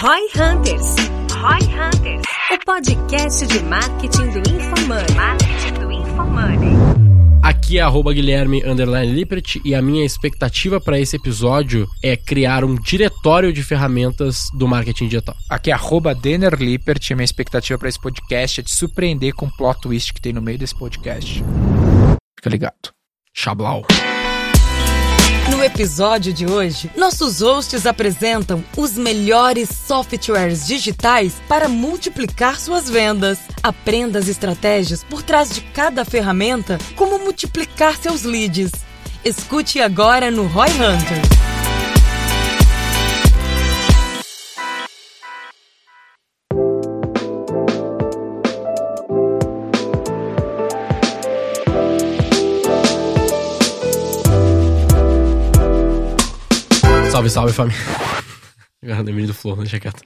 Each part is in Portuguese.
Roy Hunters. Roy Hunters. O podcast de marketing do InfoMoney. Marketing do InfoMoney. Aqui é arroba Guilherme Underline Lippert e a minha expectativa para esse episódio é criar um diretório de ferramentas do marketing digital. Aqui é arroba Denner Lippert e minha expectativa para esse podcast é te surpreender com o plot twist que tem no meio desse podcast. Fica ligado. Chablau. No episódio de hoje, nossos hosts apresentam os melhores softwares digitais para multiplicar suas vendas. Aprenda as estratégias por trás de cada ferramenta, como multiplicar seus leads. Escute agora no Roy Hunter. Salve, família. Agora lembrei do Flow, deixa quieto.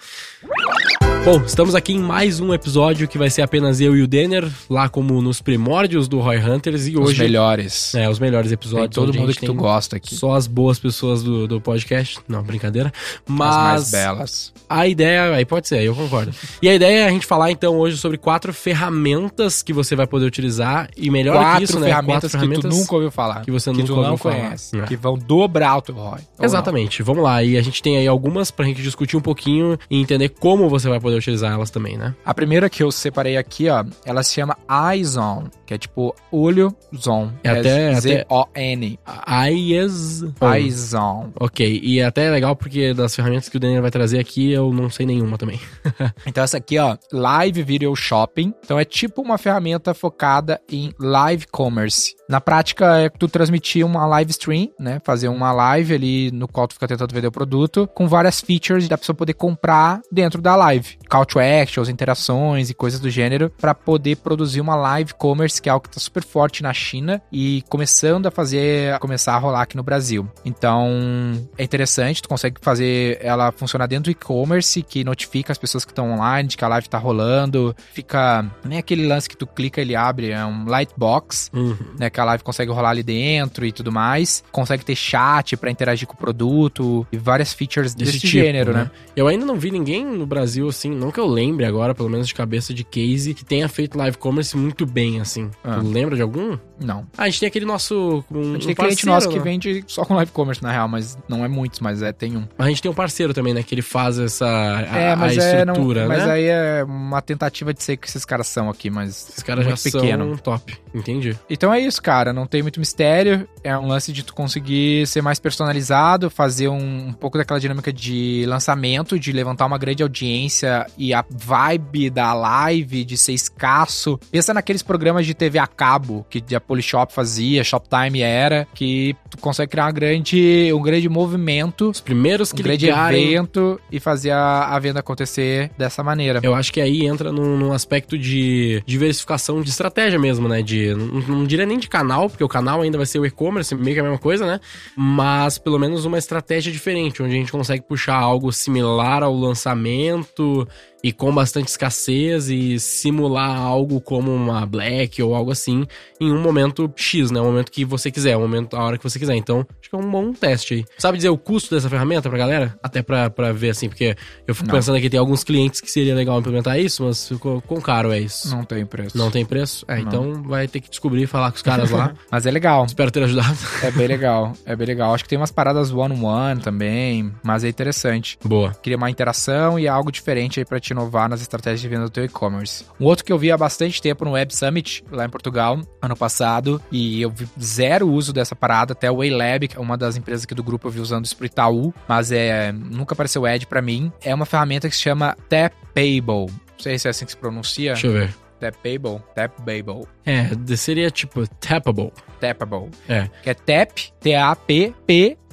Bom, estamos aqui em mais um episódio que vai ser apenas eu e o Denner, lá como nos primórdios do Roy Hunters e Os hoje... melhores. É, os melhores Tem episódios. todo onde a mundo que tu tem gosta aqui. Só as boas pessoas do, do podcast. Não, brincadeira. As mais Mas belas. a ideia, aí pode ser, eu concordo. E a ideia é a gente falar então hoje sobre quatro ferramentas que você vai poder utilizar e melhor Quatro que isso, né? ferramentas quatro que tu nunca ouviu falar. que você que nunca ouviu não falar. conhece. É. Que vão dobrar o teu ROI. Ou Exatamente, vamos lá. E a gente tem aí algumas pra gente discutir um pouquinho e entender como você vai poder utilizar elas também, né? A primeira que eu separei aqui, ó, ela se chama Eyezone, que é tipo olho zone. É até- Z-O-N. AIES. Eyezone. Ok, e é até legal porque das ferramentas que o Daniel vai trazer aqui, eu não sei nenhuma também. Então essa aqui, ó, Live Video Shopping. Então é tipo uma ferramenta focada em live commerce. Na prática é tu transmitir uma live stream, né? Fazer uma live ali no qual tu fica tentando vender o produto, com várias features da pessoa poder comprar dentro da live. Call to actions, interações e coisas do gênero para poder produzir uma live commerce, que é algo que tá super forte na China e começando a fazer, a começar a rolar aqui no Brasil. Então, é interessante, tu consegue fazer ela funcionar dentro do e-commerce, que notifica as pessoas que estão online, de que a live tá rolando, fica nem aquele lance que tu clica ele abre, é um lightbox, Uhum. né, que a live consegue rolar ali dentro e tudo mais. Consegue ter chat para interagir com o produto e várias features desse, tipo, gênero, né? Eu ainda não vi ninguém no Brasil, assim, não que eu lembre agora, pelo menos de cabeça de case, que tenha feito live commerce muito bem, assim. Ah. Tu lembra de algum? Não. Ah, a gente tem aquele nosso. Um, A gente tem um cliente nosso que vende só com live commerce, na real, mas não é muitos, mas é, tem um. A gente tem um parceiro também, né? Que ele faz essa. A, é, mas a é. Não, estrutura, mas né? aí é uma tentativa de ser que esses caras são aqui, mas. Esses caras já pequeno. são top. Entendi. Então é isso, cara. Não tem muito mistério. É um lance de tu conseguir ser mais personalizado, fazer um, um pouco daquela dinâmica de lançamento, de levantar uma grande audiência e a vibe da live, de ser escasso. Pensa naqueles programas de TV a cabo que a Polishop fazia, Shoptime era, que tu consegue criar uma grande, um grande movimento, Os primeiros um que grande ligarem... evento e fazer a, a venda acontecer dessa maneira. Eu acho que aí entra num, num aspecto de diversificação de estratégia mesmo, né? De, não, não diria nem de canal, porque o canal ainda vai ser o e-commerce, meio que a mesma coisa, né? Mas pelo menos uma estratégia diferente, onde a gente consegue puxar algo similar ao lançamento e com bastante escassez e simular algo como uma Black ou algo assim em um momento X, né? Um momento que você quiser, um momento, a hora que você quiser. Então, acho que é um bom teste aí. Sabe dizer o custo dessa ferramenta pra galera? Até pra, pra ver assim, porque eu fico Não. pensando aqui, tem alguns clientes que seria legal implementar isso, mas ficou, quão caro é isso? Não tem preço. Não tem preço? É, Não. então vai ter que descobrir e falar com os caras lá. Mas é legal. Espero ter ajudado. É bem legal, é bem legal. Acho que tem umas paradas one-on-one também, mas é interessante. Boa. Queria uma interação e algo diferente aí pra te inovar nas estratégias de venda do teu e-commerce. Um outro que eu vi há bastante tempo no Web Summit, lá em Portugal, ano passado, e eu vi zero uso dessa parada, até o Waylab, que é uma das empresas aqui do grupo, eu vi usando isso pro Itaú, mas é, nunca apareceu Ed pra mim. É uma ferramenta que se chama Tapable. Não sei se é assim que se pronuncia. Deixa eu ver. Tapable. Tapable. É, seria tipo tappable. Tappable. É, Que é Tap,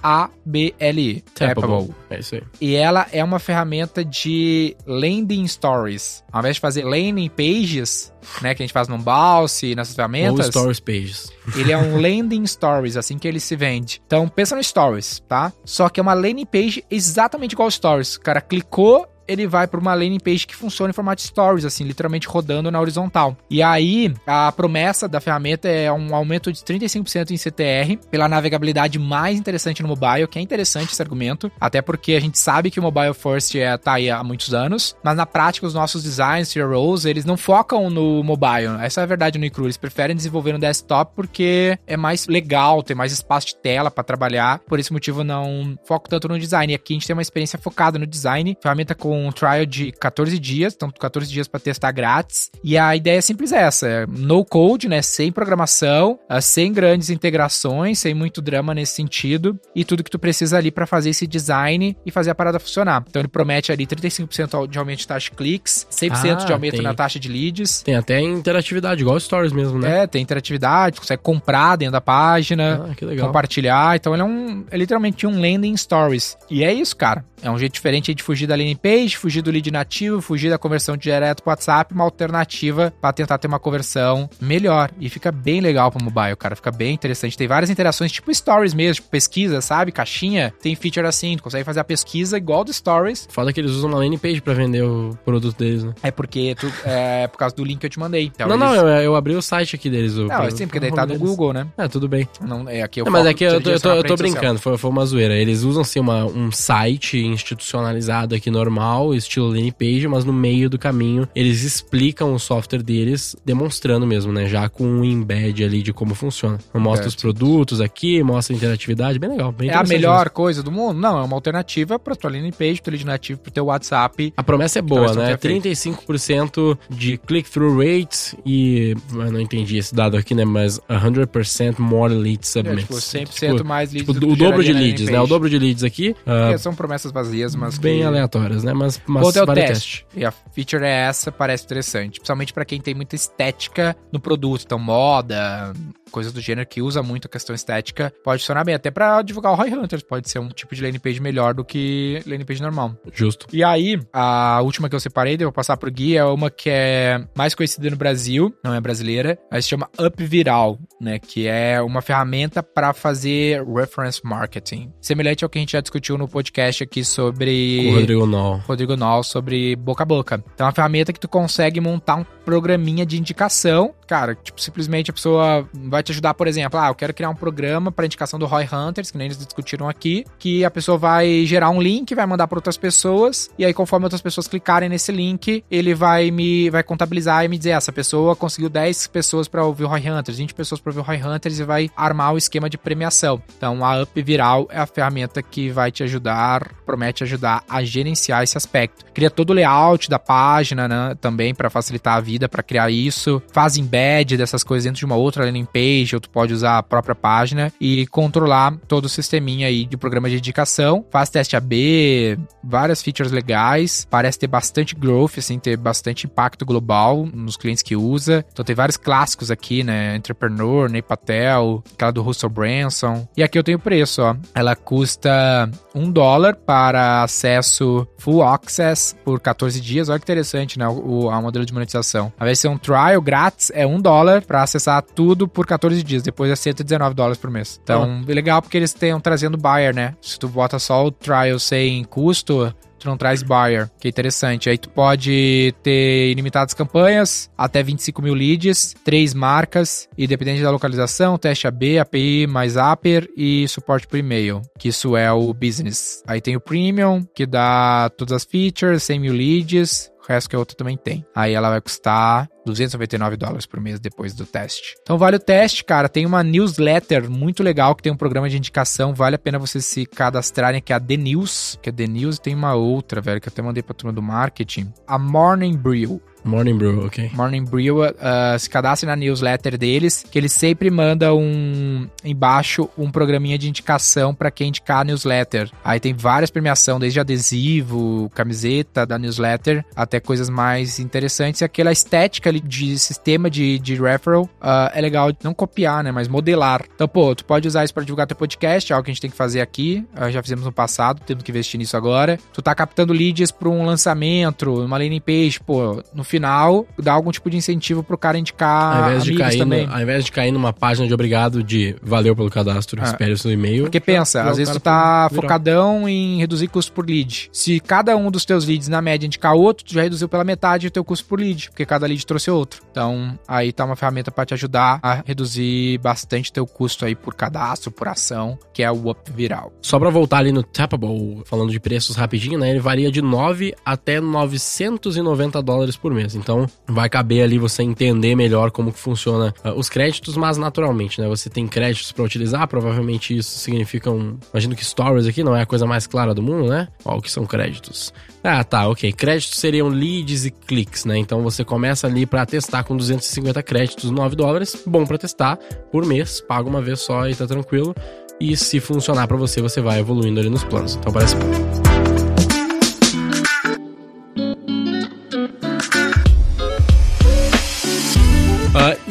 T-A-P-P-A-B-L-E. tappable. É isso aí. E ela é uma ferramenta de landing stories. Ao invés de fazer landing pages, né, que a gente faz no Balse, nessas Ou ferramentas, stories pages. ele é um landing stories, assim que ele se vende. Então, pensa no stories, tá? Só que é uma landing page exatamente igual ao stories. O cara clicou, ele vai para uma landing page que funciona em formato stories, assim, literalmente rodando na horizontal. E aí, a promessa da ferramenta é um aumento de 35% em CTR pela navegabilidade mais interessante no mobile, que é interessante esse argumento, até porque a gente sabe que o mobile first é, tá aí há muitos anos, mas na prática os nossos designs, CROs, eles não focam no mobile. Essa é a verdade no iCru, eles preferem desenvolver no desktop porque é mais legal, tem mais espaço de tela para trabalhar, por esse motivo não foco tanto no design. E aqui a gente tem uma experiência focada no design, ferramenta com um trial de 14 dias, então 14 dias para testar grátis. E a ideia é simples essa, é no code, né, sem programação, ah, sem grandes integrações, sem muito drama nesse sentido, e tudo que tu precisa ali para fazer esse design e fazer a parada funcionar. Então ele promete ali 35% de aumento de taxa de cliques, 100% Ah, de aumento tem. na taxa de leads. Tem até interatividade, igual stories mesmo, né? É, tem interatividade, consegue comprar dentro da página, Ah, compartilhar. Então ele é um. É literalmente um landing stories. E é isso, cara. É um jeito diferente de fugir da landing page, fugir do lead nativo, fugir da conversão direto pro WhatsApp, uma alternativa para tentar ter uma conversão melhor. E fica bem legal pro mobile, cara. Fica bem interessante. Tem várias interações, tipo stories mesmo, tipo pesquisa, sabe? Caixinha. Tem feature assim, tu consegue fazer a pesquisa igual do stories. Foda que eles usam uma landing page pra vender o produto deles, né? É porque tu, é por causa do link que eu te mandei. Então, não, não, eles- eu, eu abri o site aqui deles. O, Não, sim, porque daí tá no deles. Google, né? É, tudo bem. Não, é aqui eu Não, mas foco é que eu tô, eu tô, eu tô social. brincando, foi, foi uma zoeira. Eles usam, assim, uma, um site institucionalizado aqui normal, estilo landing page, mas no meio do caminho eles explicam o software deles, demonstrando mesmo, né? Já com um embed ali de como funciona. Mostra os produtos aqui, mostra a interatividade, bem legal. Bem É a melhor coisa do mundo? Não, é uma alternativa pra tua landing page, teu lead nativo, pro teu WhatsApp. A promessa é boa, né? eles não 35% de click-through rate e. Eu não entendi esse dado aqui, né? Mas 100% more lead É, submits. tipo, 100% Tipo, mais leads tipo, do o dobro de leads, né? O dobro de leads aqui. ah, É, são promessas vazias, mas bem que... aleatórias, né? Mas, mas Outro é o vale teste. E a feature é essa, parece interessante. Principalmente pra quem tem muita estética no produto. Então, moda, coisas do gênero que usa muito a questão estética, pode funcionar bem. Até pra divulgar o Roy Hunters, pode ser um tipo de landing page melhor do que landing page normal. Justo. E aí, a última que eu separei, eu vou passar pro Gui, é uma que é mais conhecida no Brasil, não é brasileira, mas se chama UpViral, né? Que é uma ferramenta para fazer reference marketing. Semelhante ao que a gente já discutiu no podcast aqui sobre. Com o Rodrigo Nol. Rodrigo Noll sobre boca a boca. Então, é uma ferramenta que tu consegue montar um programinha de indicação. Cara, tipo, simplesmente a pessoa vai te ajudar, por exemplo, ah, eu quero criar um programa para indicação do Roy Hunters, que nem eles discutiram aqui, que a pessoa vai gerar um link, vai mandar para outras pessoas, e aí conforme outras pessoas clicarem nesse link, ele vai me vai contabilizar e me dizer, essa pessoa conseguiu 10 pessoas para ouvir o Roy Hunters, 20 pessoas para ouvir o Roy Hunters e vai armar o esquema de premiação. Então, a Up Viral é a ferramenta que vai te ajudar, promete ajudar a gerenciar esse aspecto. Cria todo o layout da página, né, também para facilitar a vida para criar isso. Faz embed dessas coisas dentro de uma outra landing page, ou tu pode usar a própria página e controlar todo o sisteminha aí de programa de indicação. Faz teste AB, várias features legais. Parece ter bastante growth, assim, ter bastante impacto global nos clientes que usa. Então tem vários clássicos aqui, né? Entrepreneur, Ney Patel, aquela do Russell Branson. E aqui eu tenho o preço, ó. Ela custa um dólar para acesso full access por 14 dias. Olha que interessante, né? O, o- a modelo de monetização. Ao invés de ser um trial grátis, é um dólar para acessar tudo por 14 dias. Depois é 119 dólares por mês. Então, é legal porque eles estão trazendo buyer, né? Se tu bota só o trial sem custo, tu não traz buyer, que é interessante. Aí tu pode ter ilimitadas campanhas, até 25 mil leads, três marcas, e dependente da localização, teste AB, API mais Aper e suporte por e-mail, que isso é o business. Aí tem o premium, que dá todas as features, 100 mil leads, resto que a outra também tem. Aí ela vai custar 299 dólares por mês depois do teste. Então vale o teste, cara. Tem uma newsletter muito legal que tem um programa de indicação. Vale a pena vocês se cadastrarem, que é a The News. Que é The News tem uma outra, velho, que eu até mandei pra turma do marketing. A Morning Brew. Morning Brew, ok. Morning Brew, uh, se cadastre na newsletter deles, que eles sempre mandam um embaixo um programinha de indicação para quem indicar a newsletter. Aí tem várias premiações, desde adesivo, camiseta da newsletter, até coisas mais interessantes. E aquela estética ali de sistema de, de referral uh, é legal não copiar, né, mas modelar. Então, pô, tu pode usar isso para divulgar teu podcast, é algo que a gente tem que fazer aqui. Uh, já fizemos no passado, temos que investir nisso agora. Tu tá captando leads para um lançamento, uma landing page, pô, no final dá algum tipo de incentivo pro cara indicar ao, invés de amigos cair também. no- ao invés de cair numa página de obrigado de valeu pelo cadastro, É. espere o seu e-mail. Porque pensa, às o vezes tu tá focadão em reduzir custo por lead. Se cada um dos teus leads, na média, indicar outro, tu já reduziu pela metade o teu custo por lead, porque cada lead trouxe outro. Então, aí tá uma ferramenta pra te ajudar a reduzir bastante teu custo aí por cadastro, por ação, que é o Up Viral. Só pra voltar ali no Tappable, falando de preços rapidinho, né? Ele varia de 9 até 990 dólares por mês. Então, vai caber ali você entender melhor como que funciona ah, os créditos, mas naturalmente, né? Você tem créditos pra utilizar, provavelmente isso significa um... Imagino que Stories aqui não é a coisa mais clara do mundo, né? Ó, o que são créditos? Ah, tá, ok. Créditos seriam leads e cliques, né? Então você começa ali pra testar com 250 créditos, 9 dólares. Bom pra testar por mês, paga uma vez só e tá tranquilo. E se funcionar pra você, você vai evoluindo ali nos planos. Então parece bom.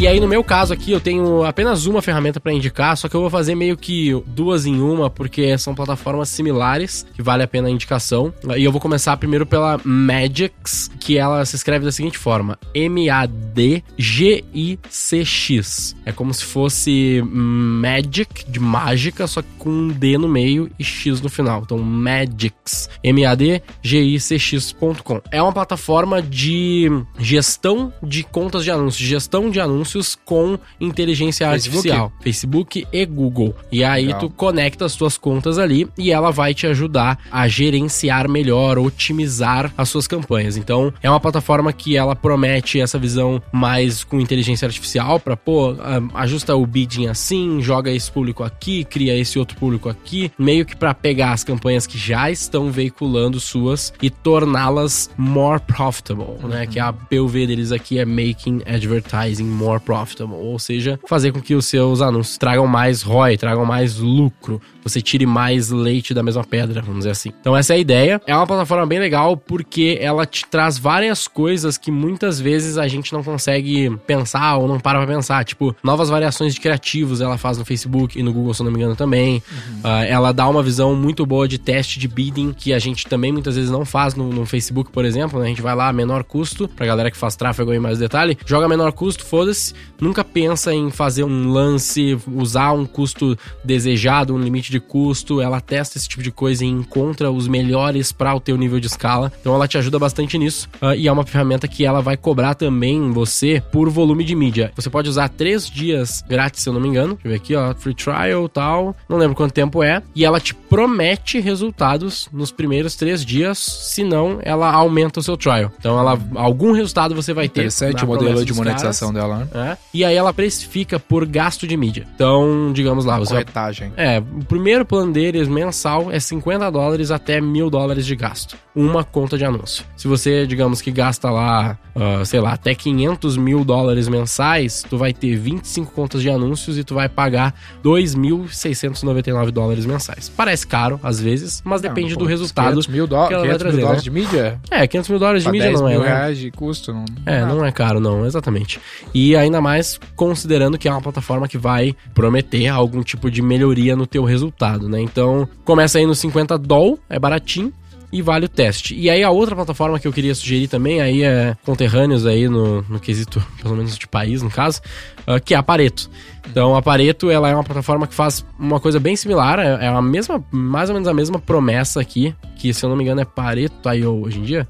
Aí, no meu caso aqui, eu tenho apenas uma ferramenta para indicar, só que eu vou fazer meio que duas em uma, porque são plataformas similares, que vale a pena a indicação. E eu vou começar primeiro pela Magix, que ela se escreve da seguinte forma: M-A-D-G-I-C-X. É como se fosse Magic, de mágica, só que com um D no meio e X no final. Então, Magix. M-A-D-G-I-C-X.com. É uma plataforma de gestão de contas de anúncios, gestão de anúncios com inteligência Facebook? artificial. Facebook e Google. E aí Legal. tu conecta as tuas contas ali e ela vai te ajudar a gerenciar melhor, otimizar as suas campanhas. Então, é uma plataforma que ela promete essa visão mais com inteligência artificial para pô, ah, ajusta o bidding assim, joga esse público aqui, cria esse outro público aqui, meio que para pegar as campanhas que já estão veiculando suas e torná-las more profitable, né? Que a POV deles aqui é making advertising more profitable, ou seja, fazer com que os seus anúncios tragam mais ROI, tragam mais lucro, você tire mais leite da mesma pedra, vamos dizer assim. Então essa é a ideia. É uma plataforma bem legal porque ela te traz várias coisas que muitas vezes a gente não consegue pensar ou não para pra pensar, tipo, novas variações de criativos ela faz no Facebook e no Google, se eu não me engano, também. Ah, ela dá uma visão muito boa de teste de bidding que a gente também muitas vezes não faz no, no Facebook, por exemplo, né? A gente vai lá, menor custo, pra galera que faz tráfego aí mais detalhe, joga menor custo, foda-se, nunca pensa em fazer um lance, usar um custo desejado, um limite de custo, ela testa esse tipo de coisa e encontra os melhores para o teu nível de escala. Então ela te ajuda bastante nisso ah, e é uma ferramenta que ela vai cobrar também você por volume de mídia. Você pode usar três dias grátis, se eu não me engano. Deixa eu ver aqui, ó, free trial tal. Não lembro quanto tempo é. E ela te promete resultados nos primeiros três dias, senão ela aumenta o seu trial. Então ela algum resultado você vai ter. Interessante o modelo promessa de monetização dela, né? caras, é. E aí ela precifica por gasto de mídia. Então, digamos lá, você vai Corretagem. é, o primeiro plano deles mensal é 50 dólares até mil dólares de gasto. Uma conta de anúncio. Se você, digamos que gasta lá, ah, sei lá, até 500 mil dólares mensais, tu vai ter 25 contas de anúncios e tu vai pagar 2.699 dólares mensais. Parece caro, às vezes, mas depende Não, do pô, resultado. 500 mil, dó que ela vai 500 mil trazer, dólares né? de mídia? É, 500 mil dólares de Pra mídia 10 não é, mil né? reais de custo? Não, É, não é caro, não, exatamente. E ainda mais considerando que é uma plataforma que vai prometer algum tipo de melhoria no teu resultado, né? Então, começa aí no 50 doll, é baratinho. E vale o teste. E aí a outra plataforma que eu queria sugerir também, aí é conterrâneos aí no, no quesito, pelo menos de país, no caso, ah, que é a Pareto. Então a Pareto, ela é uma plataforma que faz uma coisa bem similar, é, é a mesma, mais ou menos a mesma promessa aqui, que se eu não me engano é Pareto IO hoje em dia.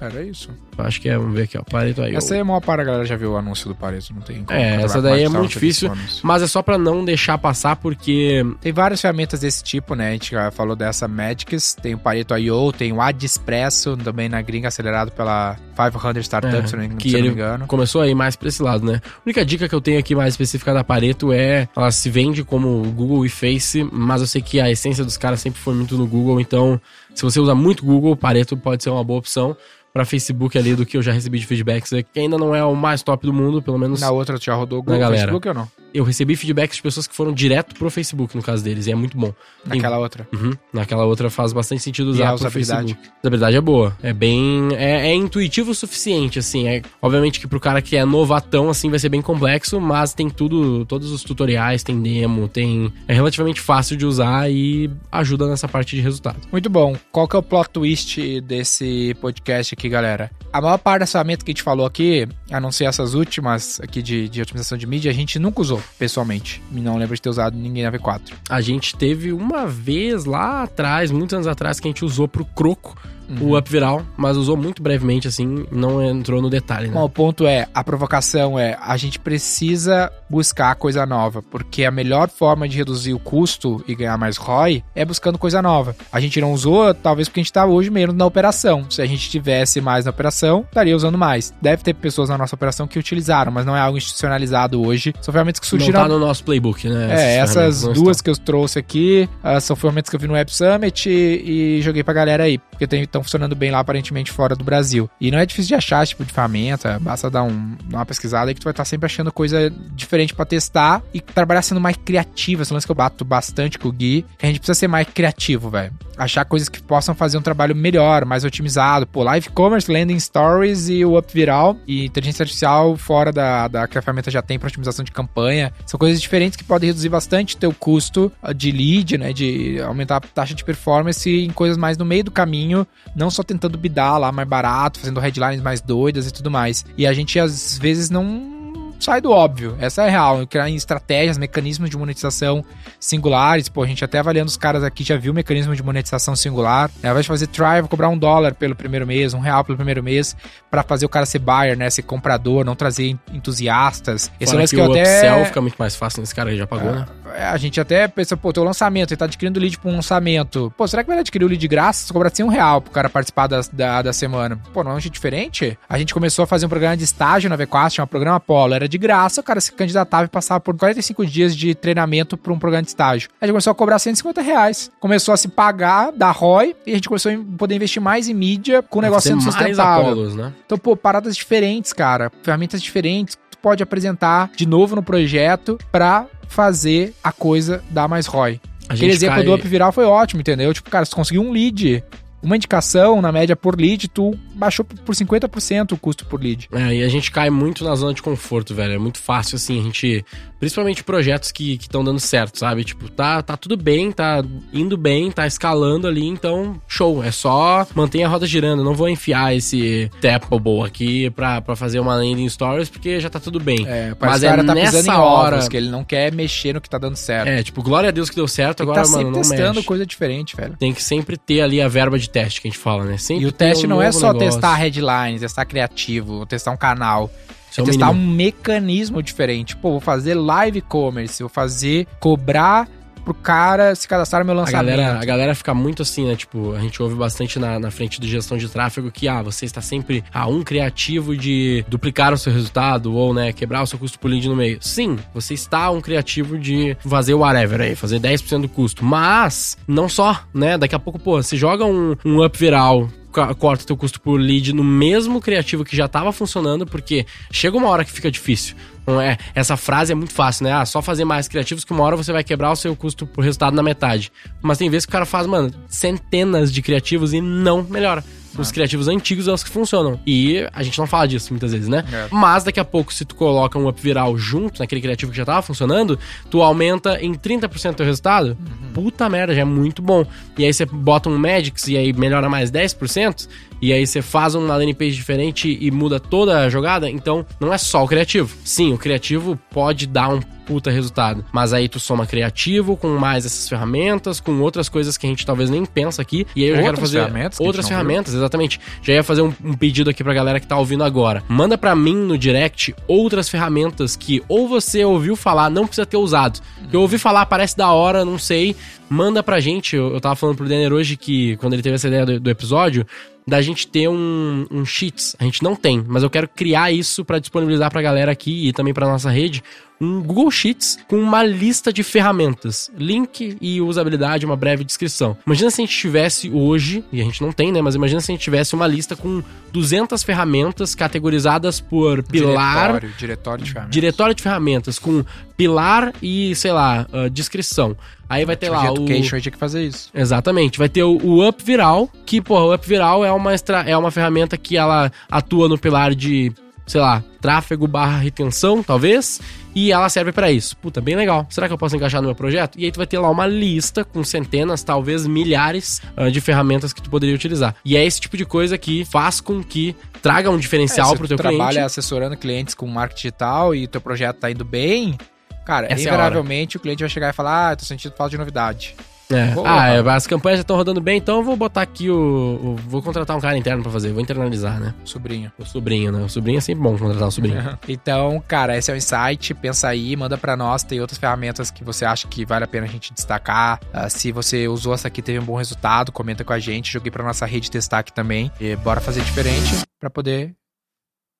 Era isso. Acho que é, vamos ver aqui, ó, Pareto IO. Essa aí é maior para a galera já viu o anúncio do Pareto, não tem como. É, essa daí é muito difícil. Mas é só pra não deixar passar, porque Tem várias ferramentas desse tipo, né? A gente já falou dessa Magics, tem o Pareto I.O., tem o AdEspresso, também na gringa, acelerado pela 500 Startups, É, não, que se não ele me engano. começou a ir mais pra esse lado, né? A única dica que eu tenho aqui mais específica da Pareto é ela se vende como Google e Face, mas eu sei que a essência dos caras sempre foi muito no Google, então se você usa muito Google, Pareto pode ser uma boa opção. Pra Facebook ali, do que eu já recebi de feedbacks, que ainda não é o mais top do mundo, pelo menos Na outra, tu já rodou o Na Google galera. Facebook ou não? eu recebi feedbacks de pessoas que foram direto pro Facebook, no caso deles, e é muito bom. Naquela outra. Uhum. Naquela outra faz bastante sentido usar E a usabilidade? Facebook. A usabilidade é boa. É bem. É, é intuitivo o suficiente, assim. É, obviamente que pro cara que é novatão, assim, vai ser bem complexo, mas tem tudo, todos os tutoriais, tem demo, tem. É relativamente fácil de usar e ajuda nessa parte de resultado. Muito bom. Qual que é o plot twist desse podcast aqui, galera? A maior parte das ferramentas que a gente falou aqui, a não ser essas últimas aqui de, de otimização de mídia, a gente nunca usou pessoalmente. Me não lembro de ter usado ninguém na V4. A gente teve uma vez lá atrás, muitos anos atrás, que a gente usou pro Croco o Up Viral, mas usou muito brevemente, assim, não entrou no detalhe, né? Bom, o ponto é, a provocação é, a gente precisa buscar coisa nova, porque a melhor forma de reduzir o custo e ganhar mais ROI é buscando coisa nova. A gente não usou, talvez porque a gente tá hoje menos na operação. Se a gente tivesse mais na operação, estaria usando mais. Deve ter pessoas na nossa operação que utilizaram, mas não é algo institucionalizado hoje. São ferramentas que Não surgiram tá no nosso playbook, né? É, essas não duas que eu trouxe aqui ah, são ferramentas que eu vi no Web Summit e, e joguei pra galera aí, porque estão funcionando bem lá aparentemente fora do Brasil. E não é difícil de achar esse tipo de ferramenta, basta dar, um- dar uma pesquisada que tu vai estar sempre achando coisa diferente pra testar e trabalhar sendo mais criativo. Esse lance que eu bato bastante com o Gui, que a gente precisa ser mais criativo, velho. Achar coisas que possam fazer um trabalho melhor, mais otimizado. Pô, live commerce, landing stories e o up viral e inteligência artificial fora da, da que a ferramenta já tem para otimização de campanha. São coisas diferentes que podem reduzir bastante teu custo ah, de lead, né? De aumentar a taxa de performance em coisas mais no meio do caminho, não só tentando bidar lá mais barato, fazendo headlines mais doidas e tudo mais. E a gente às vezes não sai do óbvio. Essa é a real. Criar estratégias, mecanismos de monetização singulares. Pô, a gente até avaliando os caras aqui já viu o mecanismo de monetização singular. Ao invés de fazer try, vou cobrar um dólar pelo primeiro mês, um real pelo primeiro mês, pra fazer o cara ser buyer, né? Ser comprador, não trazer entusiastas. Esse é Fora que que eu o até. upsell fica muito mais fácil nesse cara aí, já pagou, né? É, A gente até pensa, pô, teu lançamento, ele tá adquirindo lead pra um lançamento. Pô, será que vai adquirir o lead de graça se cobrar 100 um real pro cara participar da, da, da semana? Pô, não é diferente? A gente começou a fazer um programa de estágio na V4, chama Programa Polo. Era de graça, o cara se candidatava e passava por 45 dias de treinamento pra um programa de estágio. A gente começou a cobrar 150 reais. Começou a se pagar da ROI e a gente começou a poder investir mais em mídia com o negócio Tem sendo sustentável. Apolos, né? Então, pô, paradas diferentes, cara. Ferramentas diferentes pode apresentar de novo no projeto pra fazer a coisa dar mais ROI. A Aquele exemplo cai- do Up Viral foi ótimo, entendeu? Tipo, cara, se tu conseguiu um lead, uma indicação na média por lead, tu baixou por 50% o custo por lead. É, e a gente cai muito na zona de conforto, velho. É muito fácil, assim, a gente. Principalmente projetos que estão dando certo, sabe? Tipo, tá, tá tudo bem, tá indo bem, tá escalando ali, então, show. É só manter a roda girando. Não vou enfiar esse tappable aqui pra, pra fazer uma landing stories, porque já tá tudo bem. É, Mas é cara tá pisando nessa hora- ovos, que ele não quer mexer no que tá dando certo. É, tipo, glória a Deus que deu certo, Tem agora, tá mano, sempre não testando mexe. coisa diferente, velho. Tem que sempre ter ali a verba de teste que a gente fala, né? Sempre E o teste um não é só negócio. Testar headlines, testar criativo, testar um canal. Isso É é testar mínimo. um mecanismo diferente. Pô, vou fazer live commerce, vou fazer cobrar pro cara se cadastrar no meu A lançamento. galera, a galera fica muito assim, né? Tipo, a gente ouve bastante na, na frente de gestão de tráfego que, ah, você está sempre a um criativo de duplicar o seu resultado ou, né, quebrar o seu custo por lead no meio. Sim, você está a um criativo de fazer o whatever aí, fazer 10% do custo. Mas, não só, né? Daqui a pouco, pô, você joga um, um up viral corta teu custo por lead no mesmo criativo que já tava funcionando, porque chega uma hora que fica difícil. Não é, essa frase é muito fácil, né? Ah, só fazer mais criativos que uma hora você vai quebrar o seu custo por resultado na metade. Mas tem vezes que o cara faz, mano, centenas de criativos e não melhora. Os criativos antigos são os que funcionam. E a gente não fala disso muitas vezes, né? É. Mas daqui a pouco, se tu coloca um up viral junto naquele criativo que já tava funcionando, tu aumenta em 30% o teu resultado. Puta merda, já é muito bom. E aí você bota um Magix e aí melhora mais 10%. E aí você faz uma landing page diferente e muda toda a jogada. Então, não é só o criativo. Sim, o criativo pode dar um puta resultado. Mas aí tu soma criativo com mais essas ferramentas, com outras coisas que a gente talvez nem pensa aqui. E aí eu já quero fazer ferramentas outras não viu. ferramentas, exatamente. Já ia fazer um, um pedido aqui pra galera que tá ouvindo agora. Manda pra mim no direct outras ferramentas que ou você ouviu falar, não precisa ter usado. Eu ouvi falar, parece da hora, não sei. Manda pra gente. Eu, eu tava falando pro Denner hoje que, quando ele teve essa ideia do, do episódio, da gente ter um, um Sheets. A gente não tem, mas eu quero criar isso pra disponibilizar pra galera aqui e também pra nossa rede. um Google Sheets com uma lista de ferramentas, link e usabilidade, uma breve descrição. Imagina se a gente tivesse hoje, e a gente não tem, né? Mas imagina se a gente tivesse uma lista com 200 ferramentas categorizadas por pilar, Diretório, diretório de ferramentas. diretório de ferramentas com pilar e, sei lá, uh, descrição. Aí vai ter Tipo lá de o Education, tinha que fazer isso. Exatamente. Vai ter o, o Up Viral, que, pô, o Up Viral é uma, extra, é uma ferramenta que ela atua no pilar de, sei lá, tráfego barra retenção, talvez, e ela serve pra isso. Puta, bem legal. Será que eu posso encaixar no meu projeto? E aí tu vai ter lá uma lista com centenas, talvez milhares uh, de ferramentas que tu poderia utilizar. E é esse tipo de coisa que faz com que traga um diferencial É, se pro tu teu trabalha cliente. assessorando clientes com marketing digital e teu projeto tá indo bem, cara, Essa é invariavelmente o cliente vai chegar e falar, ah, tô sentindo falta de novidade. É. Ah, é, as campanhas já estão rodando bem, então eu vou botar aqui o, o- Vou contratar um cara interno pra fazer, vou internalizar, né? Sobrinho. O sobrinho, né? O sobrinho é sempre bom contratar um sobrinho. Então, cara, esse é o insight. Pensa aí, manda pra nós. Tem outras ferramentas que você acha que vale a pena a gente destacar. Ah, se você usou essa aqui, teve um bom resultado, comenta com a gente. Joguei pra nossa rede testar aqui também. E bora fazer diferente pra poder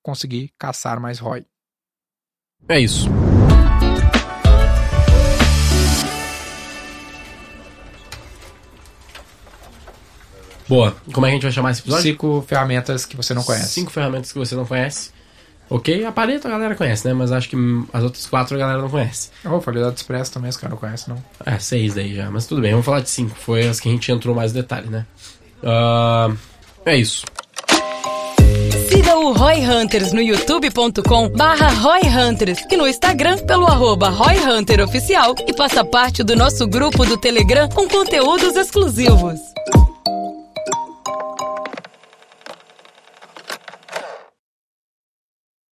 conseguir caçar mais ROI. É isso. Boa. Como é que a gente vai chamar esse episódio? Cinco ferramentas que você não conhece. Cinco ferramentas que você não conhece. Ok? A paleta a galera conhece, né? Mas acho que as outras quatro a galera não conhece. Oh, falei da Express também, os caras não conhecem, não. É, seis daí já. Mas tudo bem, vamos falar de cinco. Foi as que a gente entrou mais no detalhe, né? Ah, é isso. Siga o Roy Hunters no youtube.com barra Roy Hunters e no Instagram pelo arroba Roy Hunter Oficial e faça parte do nosso grupo do Telegram com conteúdos exclusivos.